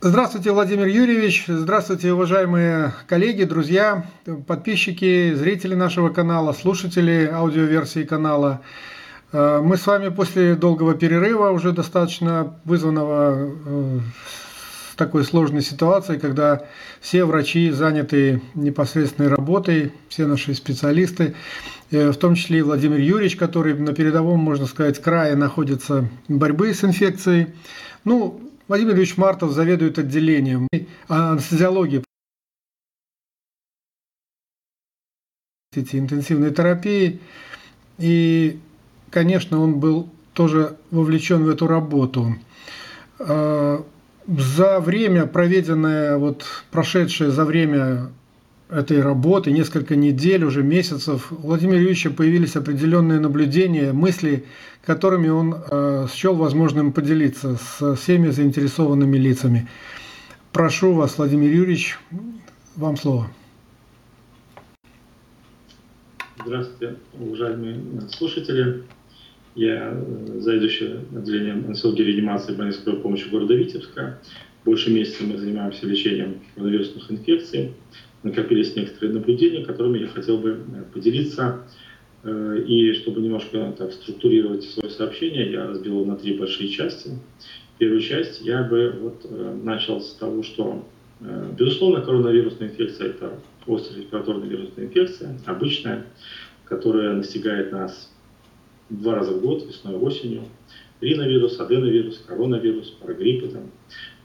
Здравствуйте, Владимир Юрьевич. Здравствуйте, уважаемые коллеги, друзья, подписчики, зрители нашего канала, слушатели аудиоверсии канала. Э, мы с вами после долгого перерыва, уже достаточно вызванного э, такой сложной ситуацией, когда все врачи заняты непосредственной работой, все наши специалисты, э, в том числе и Владимир Юрьевич, который на передовом, можно сказать, крае находится борьбы с инфекцией. Ну, Владимир Юрьевич Мартов заведует отделением анестезиологии интенсивной терапии. И, конечно, он был тоже вовлечен в эту работу. А, за время, проведенное, вот прошедшее за время этой работы, несколько недель, уже месяцев, у Владимира Юрьевича появились определенные наблюдения, мысли, которыми он э, счел возможным поделиться с всеми заинтересованными лицами. Прошу вас, Владимир Юрьевич, вам слово. Здравствуйте, уважаемые слушатели. Я э, заведующий отделением анестезиологии и реанимации больницы помощи города Витебска. Больше месяца мы занимаемся лечением коронавирусных инфекций накопились некоторые наблюдения, которыми я хотел бы э, поделиться. Э, и чтобы немножко так структурировать свое сообщение, я разбил его на три большие части. Первую часть я бы вот э, начал с того, что, безусловно, коронавирусная инфекция – это острая респираторная вирусная инфекция, обычная, которая настигает нас два раза в год, весной и осенью. Риновирус, аденовирус, коронавирус, парагриппы, там,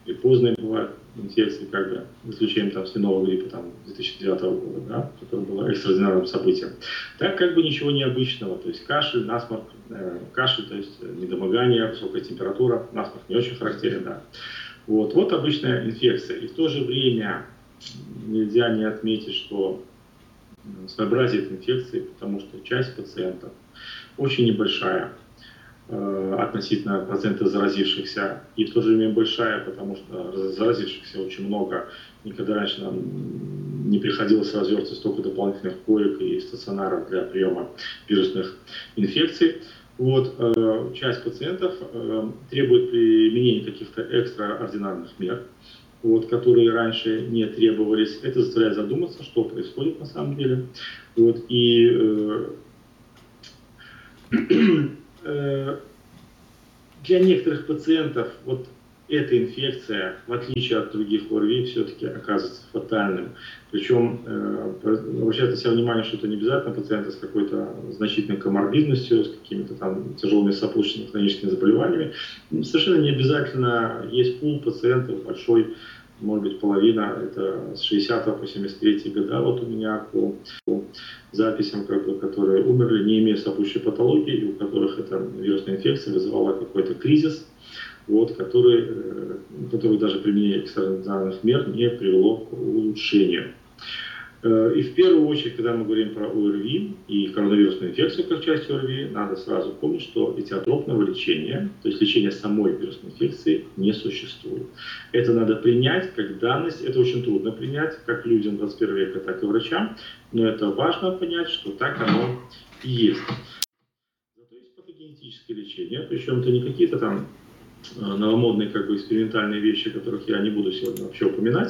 и поздние бывают инфекции, как бы, исключением там свиного гриппа там, 2009 года, да, который было экстраординарным событием. Так как бы ничего необычного, то есть кашель, насморк, э, кашель, то есть недомогание, высокая температура, насморк не очень характерен, да. Вот, вот обычная инфекция. И в то же время нельзя не отметить, что своеобразие инфекции, потому что часть пациентов очень небольшая, Э, относительно процента заразившихся, и в то же время большая, потому что заразившихся очень много. Никогда раньше нам не приходилось развертывать столько дополнительных коек и стационаров для приема вирусных инфекций. Вот, э, часть пациентов э, требует применения каких-то экстраординарных мер, вот, которые раньше не требовались. Это заставляет задуматься, что происходит на самом деле. Вот, и Э, для некоторых пациентов вот эта инфекция, в отличие от других ОРВИ, все-таки оказывается фатальным. Причем э, обращать на себя внимание, что это не обязательно пациенты с какой-то значительной коморбидностью, с какими-то там тяжелыми сопутствующими хроническими заболеваниями. Совершенно не обязательно есть пул пациентов большой, может быть, половина, это с 60 по 73 года, вот у меня по, по записям, как бы, которые умерли, не имея сопутствующей патологии, и у которых эта вирусная инфекция вызывала какой-то кризис, вот, который, э, который даже применение экстраординарных мер не привело к улучшению. Э, и в первую очередь, когда мы говорим про ОРВИ и коронавирусную инфекцию как часть ОРВИ, надо сразу помнить, что этиотропного лечения, то есть лечения самой вирусной инфекции, не существует. Это надо принять как данность, это очень трудно принять, как людям 21 века, так и врачам, но это важно понять, что так оно и есть. Зато есть патогенетическое лечение, причем это не какие-то там э, новомодные как бы экспериментальные вещи, которых я не буду сегодня вообще упоминать,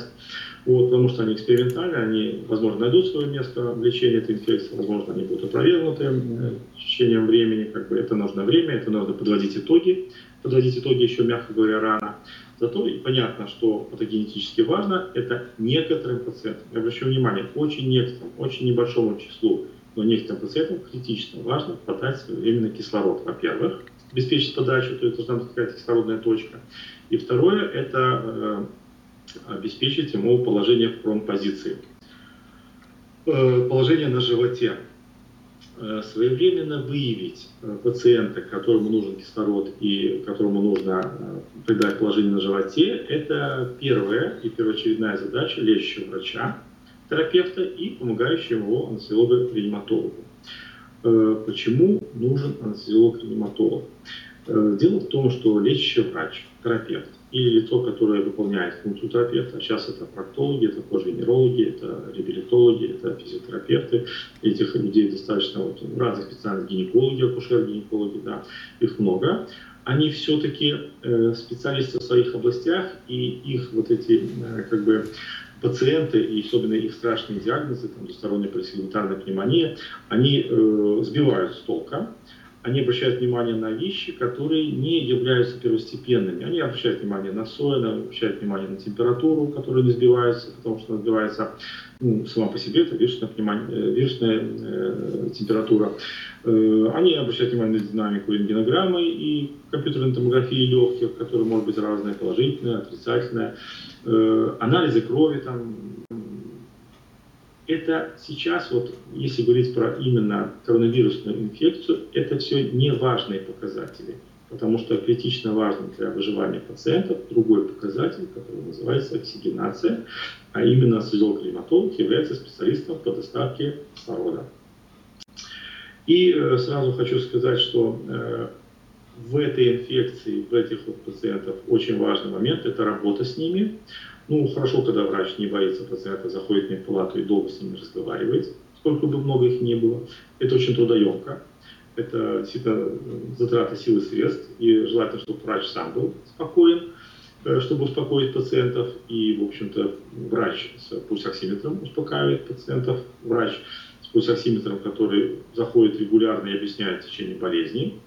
вот, потому что они экспериментальны, они, возможно, найдут свое место в лечении этой инфекции, возможно, они будут опровергнуты э, с течением времени, как бы это нужно время, это нужно подводить итоги, подводить итоги еще, мягко говоря, рано. Зато понятно, что патогенетически важно, это некоторым пациентам, я обращу внимание, очень некоторым, очень небольшому числу, но некоторым пациентам критично важно подать своевременно кислород, во-первых, обеспечить подачу, то есть должна быть какая-то кислородная точка. И второе, это э, обеспечить ему положение в промпозиции. Э, положение на животе. Э, своевременно выявить э, пациента, которому нужен кислород и которому нужно придать положение на животе, это первая и первоочередная задача лечащего врача, терапевта и помогающего его анестезиолога-реаниматологу. Почему нужен анестезиолог-реаниматолог? Дело в том, что лечащий врач, терапевт, или лицо, которое выполняет функцию терапевта. Сейчас это проктологи, это кожвенерологи, это реабилитологи, это физиотерапевты. Этих людей достаточно вот, разных специальных гинекологи, акушер-гинекологи, да, их много. они все-таки э, специалисты в своих областях, и их вот эти как бы пациенты, и особенно их страшные диагнозы, там, двусторонняя парасегментарная пневмония, они э, сбивают с толка, они обращают внимание на вещи, которые не являются первостепенными. Они обращают внимание на соль, они обращают внимание на температуру, которая не сбивается, потому что она сбивается ну, сама по себе, это вирусная, э, вирусная э, температура. Э, они обращают внимание на динамику рентгенограммы и компьютерной томографии легких, которые может быть разные, положительные, отрицательные. Э, анализы крови, там, это сейчас, вот, если говорить про именно коронавирусную инфекцию, это все не важные показатели, потому что критично важным для выживания пациентов другой показатель, который называется оксигенация, а именно физиолог-климатолог является специалистом по доставке кислорода. И э, сразу хочу сказать, что э, в этой инфекции, в этих вот пациентов очень важный момент – это работа с ними. Ну, хорошо, когда врач не боится пациента, заходит в палату и долго с ними разговаривает, сколько бы много их не было. Это очень трудоемко. Это действительно затраты силы и средств. И желательно, чтобы врач сам был спокоен, э, чтобы успокоить пациентов. И, в общем-то, врач с пульсоксиметром успокаивает пациентов. Врач с пульсоксиметром, который заходит регулярно и объясняет течение болезни,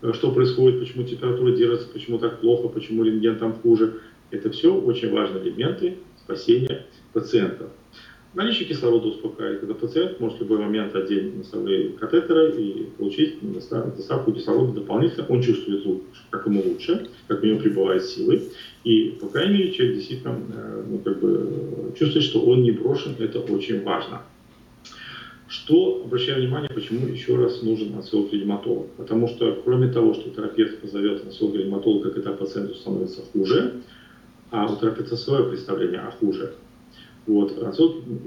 э, что происходит, почему температура держится, почему так плохо, почему рентген там хуже. Это все очень важные элементы спасения пациента. Наличие кислорода успокаивает, когда пациент может в любой момент одеть носовые катетеры и получить доставку кислорода дополнительно. Он чувствует лучше, как ему лучше, как у него прибывает силы. И, по крайней мере, человек действительно э, ну, как бы, чувствует, что он не брошен. Это очень важно. Что, обращаю внимание, почему еще раз нужен анциолог-реаниматолог? Потому что, кроме того, что терапевт позовет анциолога-реаниматолога, когда пациенту становится хуже, а у терапевта свое представление о хуже. Вот.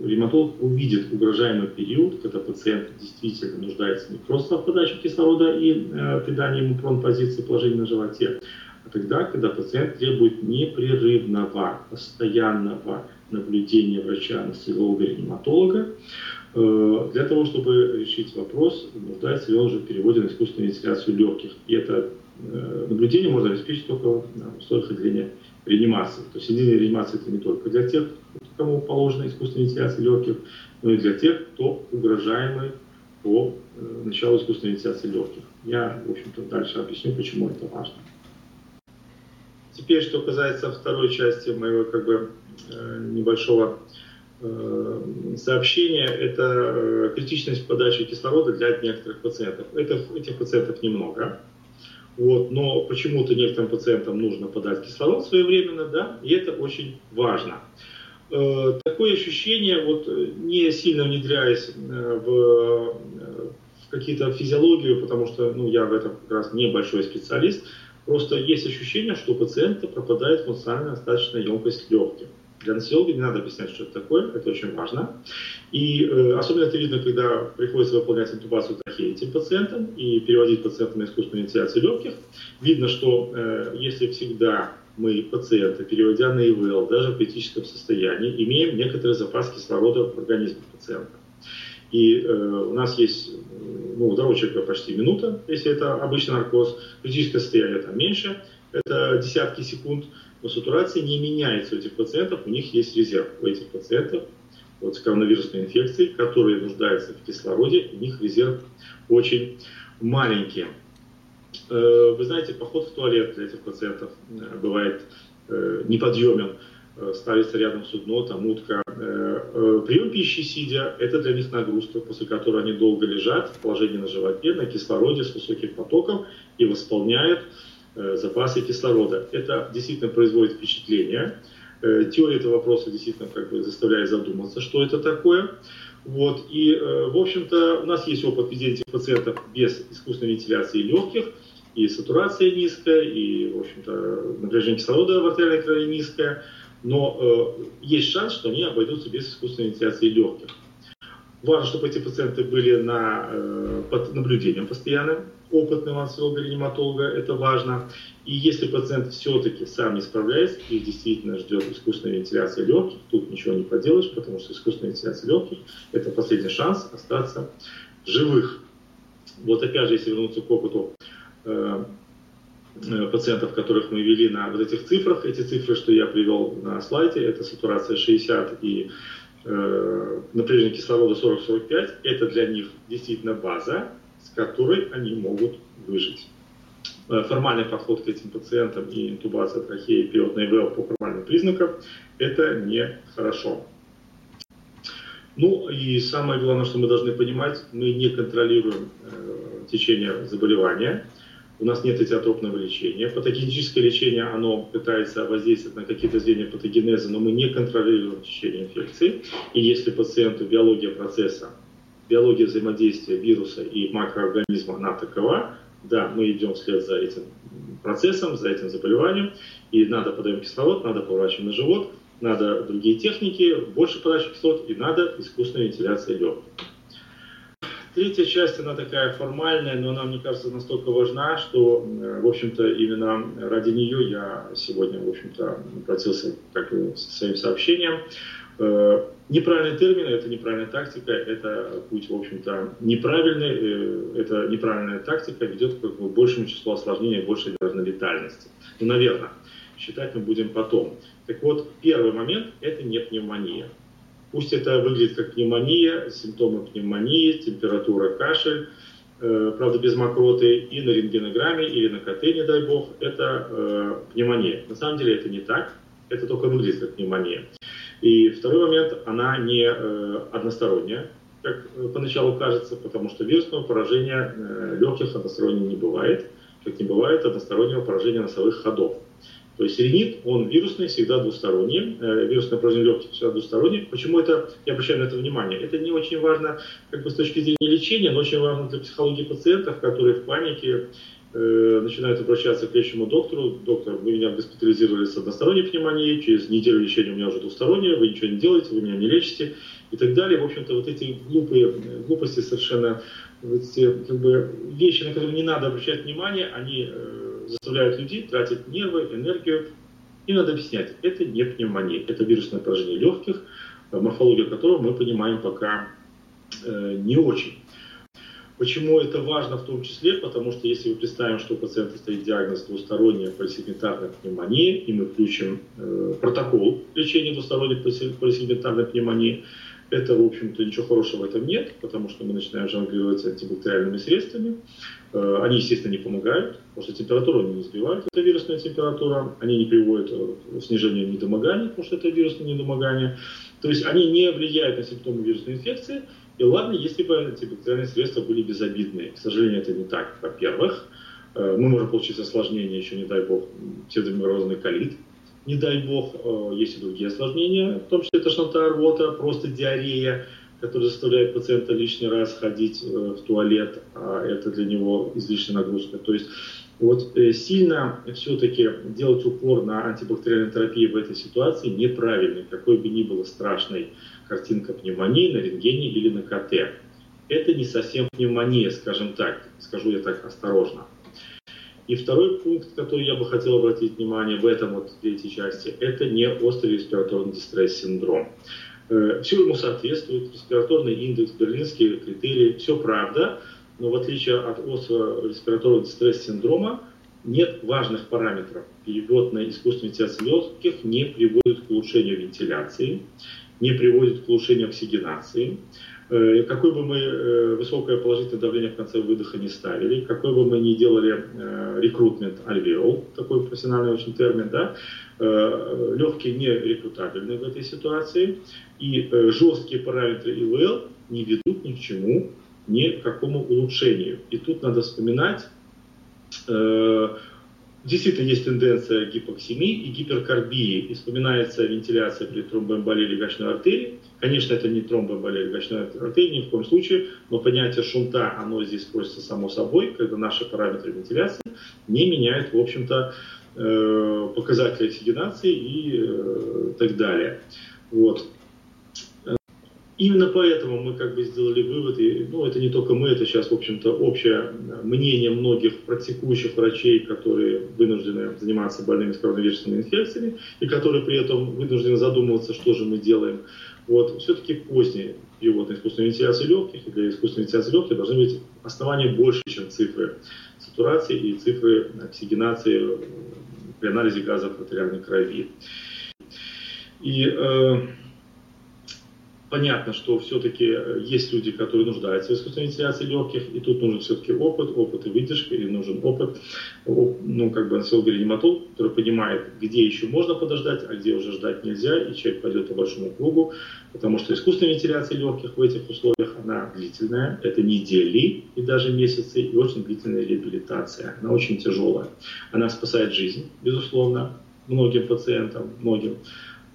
Ревматолог увидит угрожаемый период, когда пациент действительно нуждается не просто в подаче кислорода и э, придании ему пронпозиции положения на животе, а тогда, когда пациент требует непрерывного, постоянного наблюдения врача, анестезиолога, реаниматолога, э, для того, чтобы решить вопрос, нуждается ли он уже в переводе на искусственную вентиляцию легких. И это э, наблюдение можно обеспечить только в условиях отделения реанимации. То есть единая реанимация это не только для тех, кому положена искусственная вентиляция легких, но и для тех, кто угрожаемый по э, началу искусственной вентиляции легких. Я, в общем-то, дальше объясню, почему это важно. Теперь, что касается второй части моего как бы э, небольшого э, сообщения, это критичность подачи кислорода для некоторых пациентов. Это, этих пациентов немного. Вот, но почему-то некоторым пациентам нужно подать кислород своевременно, да, и это очень важно. Э, такое ощущение, вот не сильно внедряясь э, в, э, в какие-то физиологию, потому что ну, я в этом как раз небольшой специалист, просто есть ощущение, что у пациента пропадает функциональная остаточная емкость легких. Для носилога не надо объяснять, что это такое, это очень важно. И э, особенно это видно, когда приходится выполнять интубацию трахеи этим пациентам и переводить пациента на искусственную вентиляцию легких. Видно, что э, если всегда мы пациента, переводя на ИВЛ, даже в критическом состоянии, имеем некоторый запас кислорода в организме пациента. И э, у нас есть, ну, у здорового человека почти минута, если это обычный наркоз, критическое состояние там меньше, это десятки секунд, но сатурация не меняется у этих пациентов, у них есть резерв. У этих пациентов вот, с коронавирусной инфекцией, которые нуждаются в кислороде, у них резерв очень маленький. Э, вы знаете, поход в туалет для этих пациентов э, бывает э, неподъемен. Ставится рядом судно, там утка. Прием пищи сидя – это для них нагрузка, после которой они долго лежат в положении на животе, на кислороде с высоким потоком и восполняют запасы кислорода. Это действительно производит впечатление. Э, теория этого вопроса действительно как бы заставляет задуматься, что это такое. Вот. И, э, в общем-то, у нас есть опыт ведения этих пациентов без искусственной вентиляции легких, и сатурация низкая, и, в общем-то, напряжение кислорода в артериальной крови низкое, но э, есть шанс, что они обойдутся без искусственной вентиляции легких. Важно, чтобы эти пациенты были на, э, под наблюдением постоянным, опытного онколога-реаниматолога, это важно. И если пациент все-таки сам не справляется и действительно ждет искусственной вентиляции легких, тут ничего не поделаешь, потому что искусственная вентиляция легких – это последний шанс остаться живых. Вот опять же, если вернуться к опыту э, пациентов, которых мы вели на вот этих цифрах. Эти цифры, что я привел на слайде, это сатурация 60 и э, напряжение кислорода 40-45. Это для них действительно база, с которой они могут выжить. Э, формальный подход к этим пациентам и интубация трахеи, период на ИВЛ по формальным признакам – это нехорошо. Ну и самое главное, что мы должны понимать, мы не контролируем э, течение заболевания, у нас нет этиотропного лечения. Патогенетическое лечение, оно пытается воздействовать на какие-то звенья патогенеза, но мы не контролируем течение инфекции. И если пациенту биология процесса, биология взаимодействия вируса и макроорганизма, она такова, да, мы идем вслед за этим процессом, за этим заболеванием, и надо подаем кислород, надо поворачивать на живот, надо другие техники, больше подачи кислород, и надо искусственная вентиляция легких. Третья часть, она такая формальная, но она, мне кажется, настолько важна, что, в общем-то, именно ради нее я сегодня, в общем-то, обратился как со своим сообщением. Э, неправильный термин, это неправильная тактика, это путь, в общем-то, неправильный, э, это неправильная тактика ведет к большему числу осложнений, большей, наверное, летальности. Ну, наверное, считать мы будем потом. Так вот, первый момент – это не пневмония. Пусть это выглядит как пневмония, симптомы пневмонии, температура, кашель, э, правда без мокроты, и на рентгенограмме или на КТ, не дай бог, это пневмония. На самом деле это не так, это только выглядит как пневмония. И второй момент, она не э, односторонняя, как э, поначалу кажется, потому что вирусного поражения э, легких односторонне не бывает, как не бывает одностороннего поражения носовых ходов. То есть ринит, он вирусный, всегда двусторонний, вирусное поражение легких всегда двустороннее. Почему это, я обращаю на это внимание? Это не очень важно как бы с точки зрения лечения, но очень важно для психологии пациентов, которые в панике начинают обращаться к лечащему доктору. Доктор, вы меня госпитализировали с односторонней пневмонией, через неделю лечения у меня уже двусторонняя, вы ничего не делаете, вы меня не лечите и так далее. В общем-то, вот эти глупые глупости совершенно, вот эти как бы, вещи, на которые не надо обращать внимание, они э, заставляют людей тратить нервы, энергию. И надо объяснять, это не пневмония, это вирусное поражение легких, морфология которого мы понимаем пока э, не очень. Почему это важно в том числе? Потому что если мы представим, что у пациента стоит диагноз двусторонняя полисегментарная пневмония, и мы включим э, протокол лечения двусторонней полисегментарной пневмонии, это, в общем-то, ничего хорошего в этом нет, потому что мы начинаем жонглировать антибактериальными средствами. Э, они, естественно, не помогают, потому что температуру они не сбивают, это вирусная температура. Они не приводят к снижению недомогания, потому что это вирусное недомогание. То есть они не влияют на симптомы вирусной инфекции, и ладно, если бы антибактериальные средства были безобидные. К сожалению, это не так. Во-первых, э, мы можем получить осложнения, еще не дай бог, псевдомирозный колит. Не дай бог, э, есть и другие осложнения, в том числе тошнота, рвота, просто диарея, которая заставляет пациента лишний раз ходить э, в туалет, а это для него излишняя нагрузка. То есть вот сильно все-таки делать упор на антибактериальной терапии в этой ситуации неправильно, какой бы ни было страшной картинка пневмонии на рентгене или на КТ. Это не совсем пневмония, скажем так, скажу я так осторожно. И второй пункт, который я бы хотел обратить внимание в этом вот третьей части, это не острый респираторный дистресс-синдром. Э, все ему соответствует, респираторный индекс, берлинские критерии, все правда, но в отличие от острого респираторного дистресс-синдрома, нет важных параметров. Перевод на искусственный вентиляцию легких не приводит к улучшению вентиляции, не приводит к улучшению оксигенации. Э, какое бы мы э, высокое положительное давление в конце выдоха не ставили, какой бы мы ни делали э, рекрутмент альвеол, такой профессиональный очень термин, да, легкие не рекрутабельны в этой ситуации, и жесткие параметры ИВЛ не ведут ни к чему, ни к какому улучшению. И тут надо вспоминать Действительно есть тенденция гипоксемии и гиперкарбии. И вспоминается вентиляция при тромбоэмболии легочной артерии. Конечно, это не тромбоэмболия легочной артерии ни в коем случае, но понятие шунта, оно здесь используется само собой, когда наши параметры вентиляции не меняют, в общем-то, э, показатели оксигенации и э, так далее. Вот. Именно поэтому мы как бы сделали вывод, и, ну это не только мы, это сейчас, в общем-то, общее мнение многих практикующих врачей, которые вынуждены заниматься больными с коронавирусными инфекциями, и которые при этом вынуждены задумываться, что же мы делаем. Вот, все-таки поздний перевод на искусственную вентиляцию легких, и для искусственной вентиляции легких должны быть основания больше, чем цифры сатурации и цифры оксигенации при анализе газов в артериальной крови. И э, Понятно, что все-таки э, есть люди, которые нуждаются в искусственной вентиляции легких, и тут нужен все-таки опыт, опыт и выдержка, и нужен опыт, ну, как бы анестезиолог-реаниматолог, который понимает, где еще можно подождать, а где уже ждать нельзя, и человек пойдет по большому кругу, потому что искусственная вентиляция легких в этих условиях, она длительная, это недели и даже месяцы, и очень длительная реабилитация, она очень тяжелая. Она спасает жизнь, безусловно, многим пациентам, многим,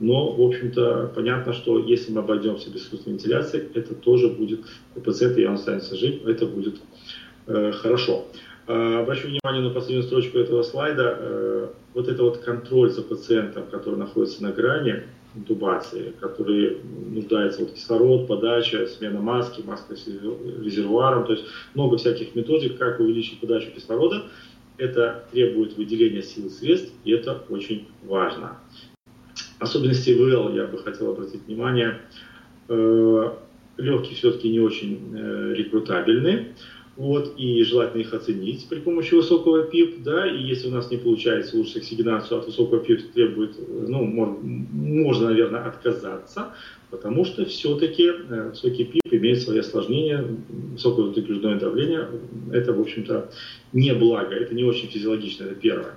но, в общем-то, понятно, что если мы обойдемся без искусственной вентиляции, это тоже будет у пациента, он останется жив, это будет э, хорошо. Э, обращу внимание на последнюю строчку этого слайда. Э, вот это вот контроль за пациентом, который находится на грани интубации, который нуждается вот кислород, подача, смена маски, маска с резервуаром, то есть много всяких методик, как увеличить подачу кислорода. Это требует выделения сил и средств, и это очень важно особенности ИВЛ я бы хотел обратить внимание. Э, легкие все-таки не очень э, рекрутабельны. Вот, и желательно их оценить при помощи высокого ПИП, да, и если у нас не получается улучшить оксигенацию от высокого ПИП, требует, ну, можно, наверное, отказаться, потому что все-таки э, высокий ПИП имеет свои осложнения, высокое внутригружное давление, это, в общем-то, не благо, это не очень физиологично, это первое.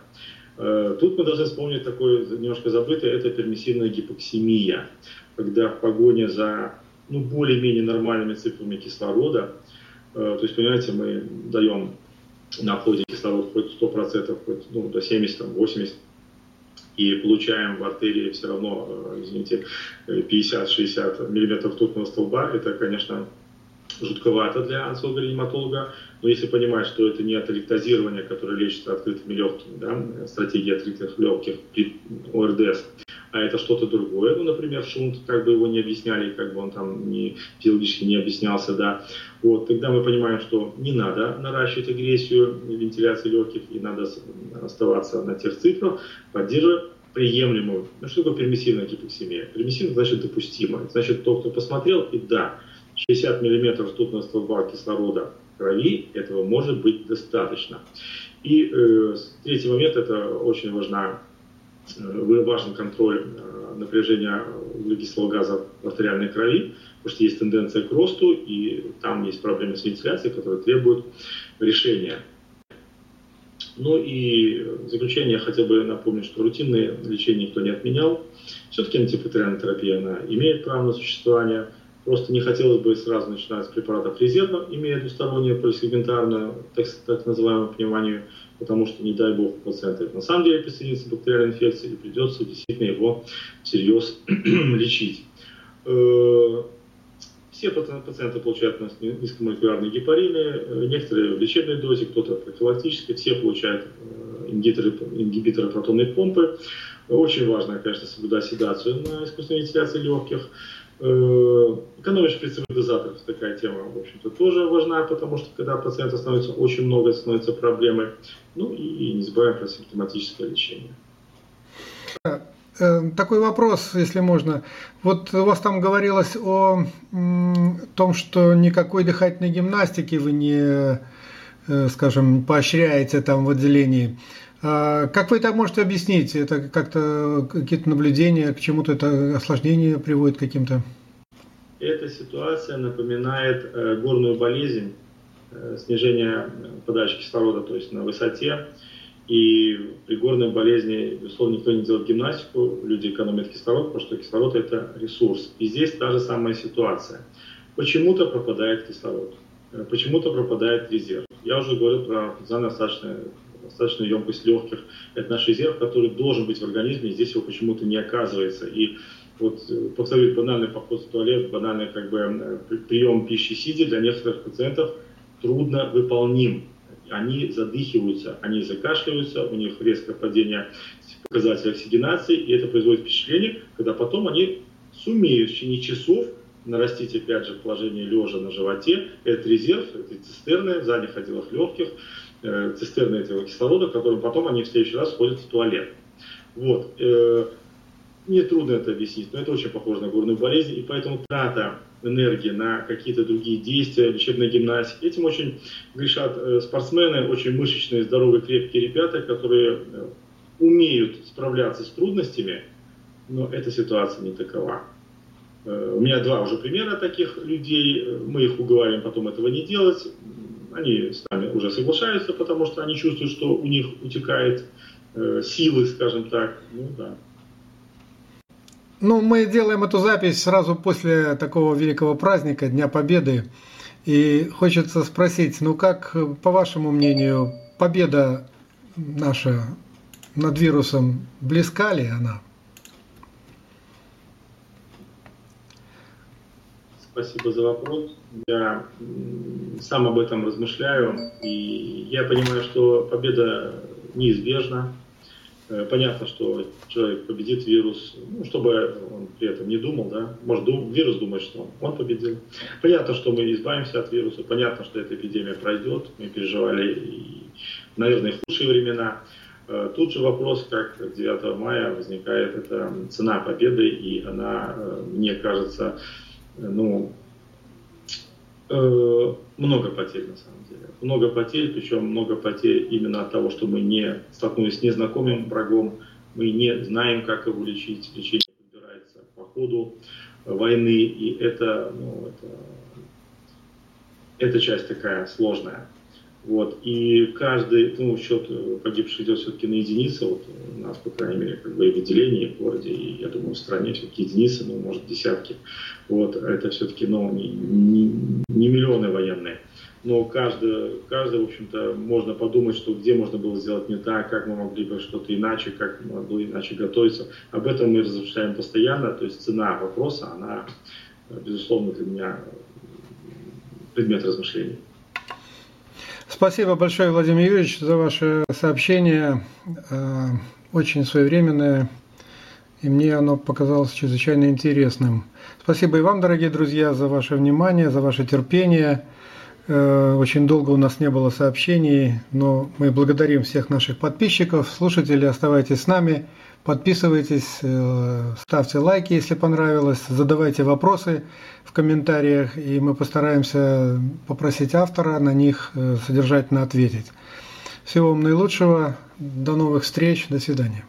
Э, тут мы должны вспомнить такое немножко забытое, это пермиссивная гипоксимия, когда в погоне за ну, более-менее нормальными циклами кислорода, э, то есть, понимаете, мы даем на входе кислород хоть 100%, хоть ну, до 70, 80%, и получаем в артерии все равно, э, извините, 50-60 миллиметров тутного столба, это, конечно, жутковато для онколога-реаниматолога, но если понимать, что это не атолектозирование, которое лечится открытыми легкими, да, стратегия открытых легких при ОРДС, а это что-то другое, ну, например, шунт, как бы его не объясняли, как бы он там не, физиологически не объяснялся, да, вот, тогда мы понимаем, что не надо наращивать агрессию вентиляции легких, и надо оставаться на тех цифрах, поддерживая приемлемую. Ну, что такое пермиссивная гипоксимия? Пермиссивная значит допустимая. Значит, тот, кто посмотрел, и да, 60 мм ртутного столба кислорода крови, этого может быть достаточно. И э, третий момент, это очень важна, э, важен контроль э, напряжения углекислого газа в артериальной крови, потому что есть тенденция к росту, и там есть проблемы с вентиляцией, которые требуют решения. Ну и в заключение я хотел бы напомнить, что рутинное лечение никто не отменял. Все-таки антипатериальная терапия она имеет право на существование. Просто не хотелось бы сразу начинать с препаратов резервно, имея двустороннее полисегментарное, так, так называемое пневмонию, потому что, не дай бог, у пациента на самом деле присоединится бактериальная инфекция, и придется действительно его всерьез лечить. Э, все пациенты получают низкомолекулярные гепарины, э, некоторые в лечебной дозе, кто-то профилактически, все получают э, ингибиторы, ингибиторы протонной помпы. Очень важно, конечно, соблюдать седацию на искусственной вентиляции легких. Э, экономия шприцевых дозаторов, такая тема, в общем-то, тоже важна, потому что когда пациента становится очень много, становится проблемой. Ну и не забываем про симптоматическое лечение. Э, такой вопрос, если можно. Вот у вас там говорилось о том, что никакой дыхательной гимнастики вы не, э, скажем, поощряете там в отделении. А как вы это можете объяснить? Это как-то какие-то наблюдения, к чему-то это осложнение приводит каким-то? Эта ситуация напоминает э, горную болезнь, э, снижение подачи кислорода, то есть на высоте. И при горной болезни, безусловно, никто не делает гимнастику, люди экономят кислород, потому что кислород – это ресурс. И здесь та же самая ситуация. Почему-то пропадает кислород, э, почему-то пропадает резерв. Я уже говорил про потенциально достаточное достаточную емкость легких. Это наш резерв, который должен быть в организме, и здесь его почему-то не оказывается. И вот, э, повторюсь, банальный поход в туалет, банальный как бы, э, прием пищи сидя для некоторых пациентов трудно выполним. Они задыхиваются, они закашливаются, у них резкое падение показателя оксигенации, и это производит впечатление, когда потом они сумеют в течение часов нарастить опять же положение лежа на животе, это резерв, это цистерны в задних отделах легких, э, цистерны этого кислорода, которым потом они в следующий раз ходят в туалет. Вот. Э, мне трудно это объяснить, но это очень похоже на горную болезнь, и поэтому трата энергии на какие-то другие действия, лечебная гимнастика. Этим очень грешат э, спортсмены, очень мышечные, здоровые, крепкие ребята, которые э, умеют справляться с трудностями, но эта ситуация не такова. Э, у меня два уже примера таких людей, мы их уговариваем потом этого не делать, они с нами уже соглашаются, потому что они чувствуют, что у них утекает силы, скажем так. Ну да, ну, мы делаем эту запись сразу после такого великого праздника, Дня Победы. И хочется спросить, ну как, по вашему мнению, победа наша над вирусом, близка ли она? Спасибо за вопрос. Я сам об этом размышляю, и я понимаю, что победа неизбежна. Э, понятно, что человек победит вирус, ну, чтобы он при этом не думал, да, может дум, вирус думает, что он победил. Понятно, что мы избавимся от вируса, понятно, что эта эпидемия пройдет, мы переживали, и, наверное, худшие времена. Э, тут же вопрос, как 9 мая возникает эта цена победы, и она, э, мне кажется, ну, много потерь на самом деле. Много потерь, причем много потерь именно от того, что мы не столкнулись с незнакомым врагом, мы не знаем, как его лечить, лечение подбирается по ходу войны, и это, ну, это, эта часть такая сложная. Вот. И каждый, ну, счет погибших идет все-таки на единицы. Вот у нас, по крайней мере, как бы и в отделении, в городе, и, я думаю, в стране все-таки единицы, ну, может, десятки. Вот. Это все-таки, ну, не, не, не миллионы военные. Но каждый, каждый, в общем-то, можно подумать, что где можно было сделать не так, как мы могли бы что-то иначе, как могло иначе готовиться. Об этом мы размышляем постоянно. То есть цена вопроса, она, безусловно, для меня предмет размышлений. Спасибо большое, Владимир Юрьевич, за ваше сообщение. Э, очень своевременное, и мне оно показалось чрезвычайно интересным. Спасибо и вам, дорогие друзья, за ваше внимание, за ваше терпение. Э, очень долго у нас не было сообщений, но мы благодарим всех наших подписчиков, слушателей. Оставайтесь с нами, подписывайтесь, э, ставьте лайки, если понравилось, задавайте вопросы в комментариях, и мы постараемся попросить автора на них э, содержательно ответить. Всего вам наилучшего, до новых встреч, до свидания.